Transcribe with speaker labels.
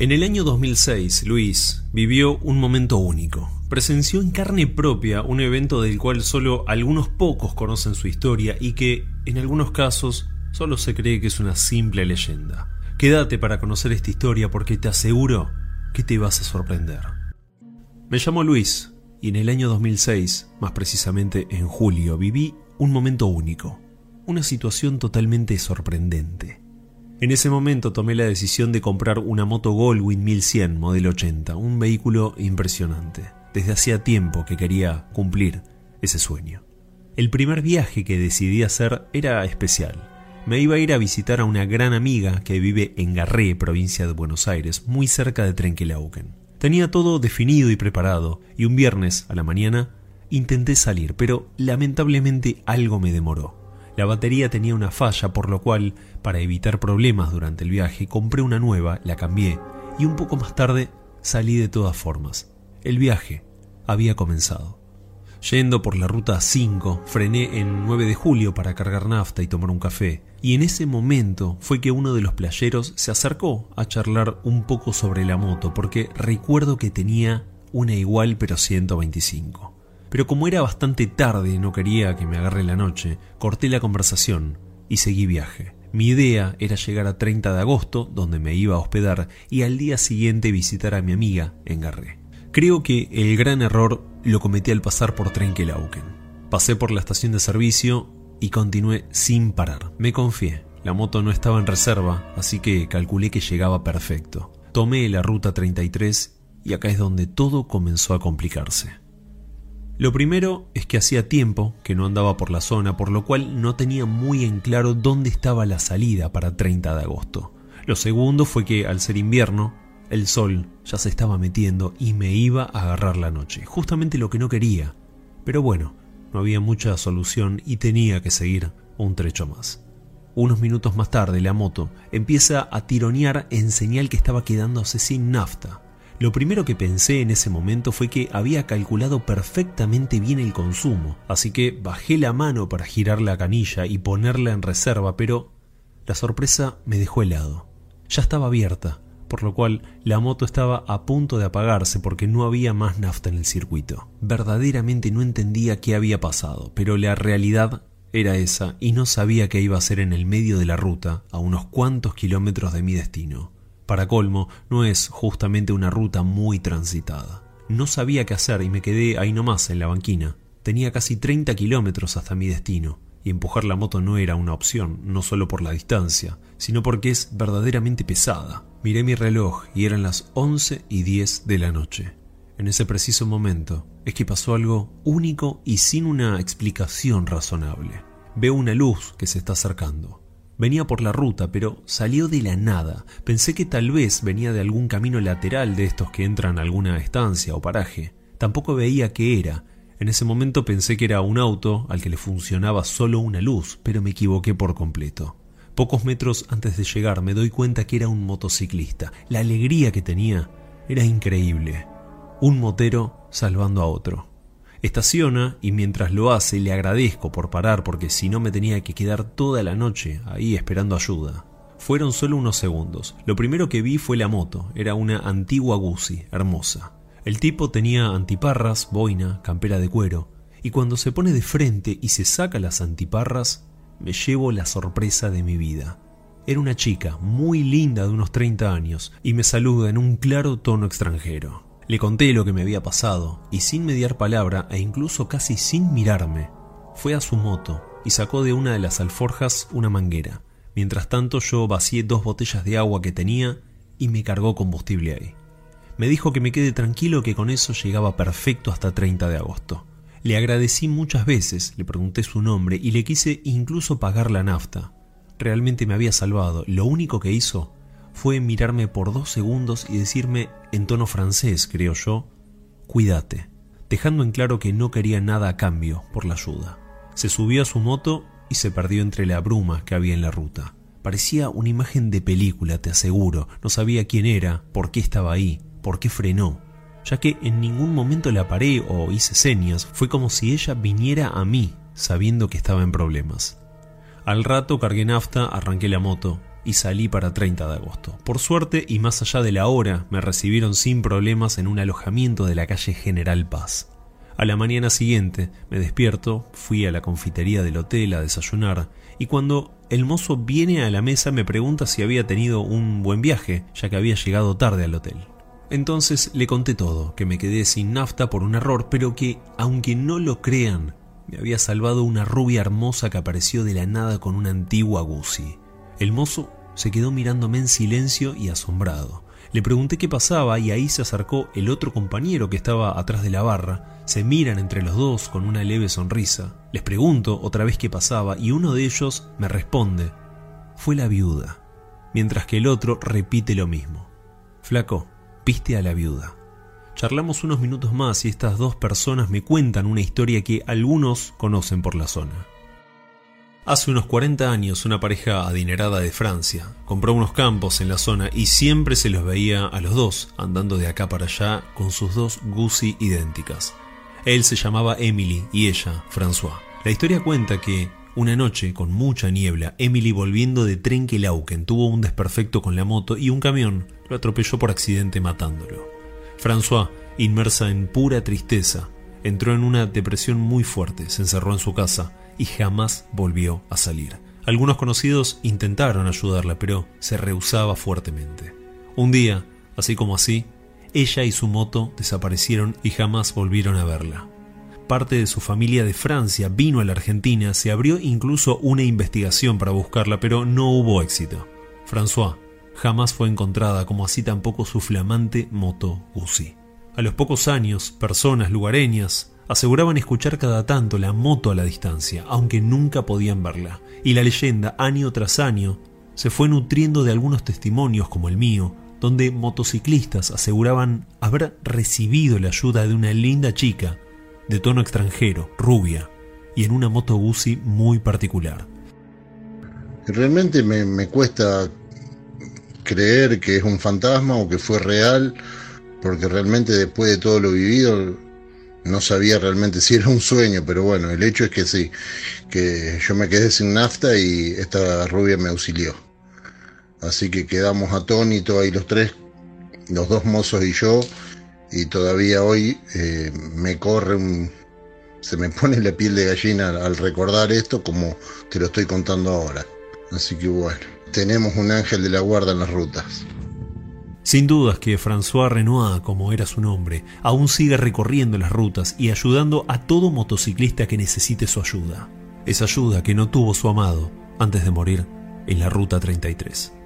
Speaker 1: En el año 2006, Luis vivió un momento único. Presenció en carne propia un evento del cual solo algunos pocos conocen su historia y que, en algunos casos, solo se cree que es una simple leyenda. Quédate para conocer esta historia porque te aseguro que te vas a sorprender. Me llamo Luis y en el año 2006, más precisamente en julio, viví un momento único, una situación totalmente sorprendente. En ese momento tomé la decisión de comprar una moto Goldwyn 1100 modelo 80, un vehículo impresionante. Desde hacía tiempo que quería cumplir ese sueño. El primer viaje que decidí hacer era especial. Me iba a ir a visitar a una gran amiga que vive en Garré, provincia de Buenos Aires, muy cerca de Trenquelauquen. Tenía todo definido y preparado, y un viernes a la mañana intenté salir, pero lamentablemente algo me demoró. La batería tenía una falla, por lo cual, para evitar problemas durante el viaje, compré una nueva, la cambié y un poco más tarde salí de todas formas. El viaje había comenzado. Yendo por la ruta 5, frené en 9 de julio para cargar nafta y tomar un café, y en ese momento fue que uno de los playeros se acercó a charlar un poco sobre la moto, porque recuerdo que tenía una igual pero 125. Pero como era bastante tarde y no quería que me agarre la noche, corté la conversación y seguí viaje. Mi idea era llegar a 30 de agosto, donde me iba a hospedar, y al día siguiente visitar a mi amiga en Garré. Creo que el gran error lo cometí al pasar por Trenquelauquen. Pasé por la estación de servicio y continué sin parar. Me confié. La moto no estaba en reserva, así que calculé que llegaba perfecto. Tomé la ruta 33 y acá es donde todo comenzó a complicarse. Lo primero es que hacía tiempo que no andaba por la zona, por lo cual no tenía muy en claro dónde estaba la salida para 30 de agosto. Lo segundo fue que al ser invierno, el sol ya se estaba metiendo y me iba a agarrar la noche, justamente lo que no quería. Pero bueno, no había mucha solución y tenía que seguir un trecho más. Unos minutos más tarde la moto empieza a tironear en señal que estaba quedándose sin nafta. Lo primero que pensé en ese momento fue que había calculado perfectamente bien el consumo, así que bajé la mano para girar la canilla y ponerla en reserva, pero la sorpresa me dejó helado. Ya estaba abierta, por lo cual la moto estaba a punto de apagarse porque no había más nafta en el circuito. Verdaderamente no entendía qué había pasado, pero la realidad era esa y no sabía qué iba a hacer en el medio de la ruta, a unos cuantos kilómetros de mi destino. Para colmo, no es justamente una ruta muy transitada. No sabía qué hacer y me quedé ahí nomás en la banquina. Tenía casi 30 kilómetros hasta mi destino, y empujar la moto no era una opción, no solo por la distancia, sino porque es verdaderamente pesada. Miré mi reloj y eran las 11 y 10 de la noche. En ese preciso momento es que pasó algo único y sin una explicación razonable. Veo una luz que se está acercando. Venía por la ruta, pero salió de la nada. Pensé que tal vez venía de algún camino lateral de estos que entran a alguna estancia o paraje. Tampoco veía qué era. En ese momento pensé que era un auto al que le funcionaba solo una luz, pero me equivoqué por completo. Pocos metros antes de llegar me doy cuenta que era un motociclista. La alegría que tenía era increíble. Un motero salvando a otro. Estaciona y mientras lo hace le agradezco por parar porque si no me tenía que quedar toda la noche ahí esperando ayuda. Fueron solo unos segundos. Lo primero que vi fue la moto. Era una antigua Guzzi, hermosa. El tipo tenía antiparras, boina, campera de cuero. Y cuando se pone de frente y se saca las antiparras, me llevo la sorpresa de mi vida. Era una chica muy linda de unos 30 años y me saluda en un claro tono extranjero. Le conté lo que me había pasado y sin mediar palabra e incluso casi sin mirarme, fue a su moto y sacó de una de las alforjas una manguera. Mientras tanto yo vacié dos botellas de agua que tenía y me cargó combustible ahí. Me dijo que me quede tranquilo que con eso llegaba perfecto hasta 30 de agosto. Le agradecí muchas veces, le pregunté su nombre y le quise incluso pagar la nafta. Realmente me había salvado. Lo único que hizo fue mirarme por dos segundos y decirme en tono francés, creo yo, cuídate, dejando en claro que no quería nada a cambio por la ayuda. Se subió a su moto y se perdió entre la bruma que había en la ruta. Parecía una imagen de película, te aseguro. No sabía quién era, por qué estaba ahí, por qué frenó, ya que en ningún momento la paré o hice señas. Fue como si ella viniera a mí, sabiendo que estaba en problemas. Al rato cargué nafta, arranqué la moto y salí para 30 de agosto. Por suerte y más allá de la hora, me recibieron sin problemas en un alojamiento de la calle General Paz. A la mañana siguiente me despierto, fui a la confitería del hotel a desayunar y cuando el mozo viene a la mesa me pregunta si había tenido un buen viaje, ya que había llegado tarde al hotel. Entonces le conté todo, que me quedé sin nafta por un error, pero que, aunque no lo crean, me había salvado una rubia hermosa que apareció de la nada con una antigua Guzzi. El mozo se quedó mirándome en silencio y asombrado. Le pregunté qué pasaba y ahí se acercó el otro compañero que estaba atrás de la barra. Se miran entre los dos con una leve sonrisa. Les pregunto otra vez qué pasaba y uno de ellos me responde, fue la viuda, mientras que el otro repite lo mismo. Flaco, viste a la viuda. Charlamos unos minutos más y estas dos personas me cuentan una historia que algunos conocen por la zona. Hace unos 40 años una pareja adinerada de Francia compró unos campos en la zona y siempre se los veía a los dos andando de acá para allá con sus dos Guzzi idénticas. Él se llamaba Emily y ella François. La historia cuenta que una noche, con mucha niebla, Emily volviendo de Trenquelauquen tuvo un desperfecto con la moto y un camión lo atropelló por accidente matándolo. François, inmersa en pura tristeza, entró en una depresión muy fuerte, se encerró en su casa y jamás volvió a salir. Algunos conocidos intentaron ayudarla, pero se rehusaba fuertemente. Un día, así como así, ella y su moto desaparecieron y jamás volvieron a verla. Parte de su familia de Francia vino a la Argentina, se abrió incluso una investigación para buscarla, pero no hubo éxito. François jamás fue encontrada, como así tampoco su flamante moto Uzi. A los pocos años, personas lugareñas aseguraban escuchar cada tanto la moto a la distancia, aunque nunca podían verla, y la leyenda, año tras año, se fue nutriendo de algunos testimonios como el mío, donde motociclistas aseguraban haber recibido la ayuda de una linda chica, de tono extranjero, rubia, y en una moto Guzzi muy particular.
Speaker 2: Realmente me, me cuesta creer que es un fantasma o que fue real, porque realmente después de todo lo vivido no sabía realmente si era un sueño, pero bueno, el hecho es que sí, que yo me quedé sin nafta y esta rubia me auxilió. Así que quedamos atónitos ahí los tres, los dos mozos y yo, y todavía hoy eh, me corre un... se me pone la piel de gallina al recordar esto como te lo estoy contando ahora. Así que bueno, tenemos un ángel de la guarda en las rutas.
Speaker 1: Sin dudas que François Renoir, como era su nombre, aún sigue recorriendo las rutas y ayudando a todo motociclista que necesite su ayuda. Esa ayuda que no tuvo su amado antes de morir en la Ruta 33.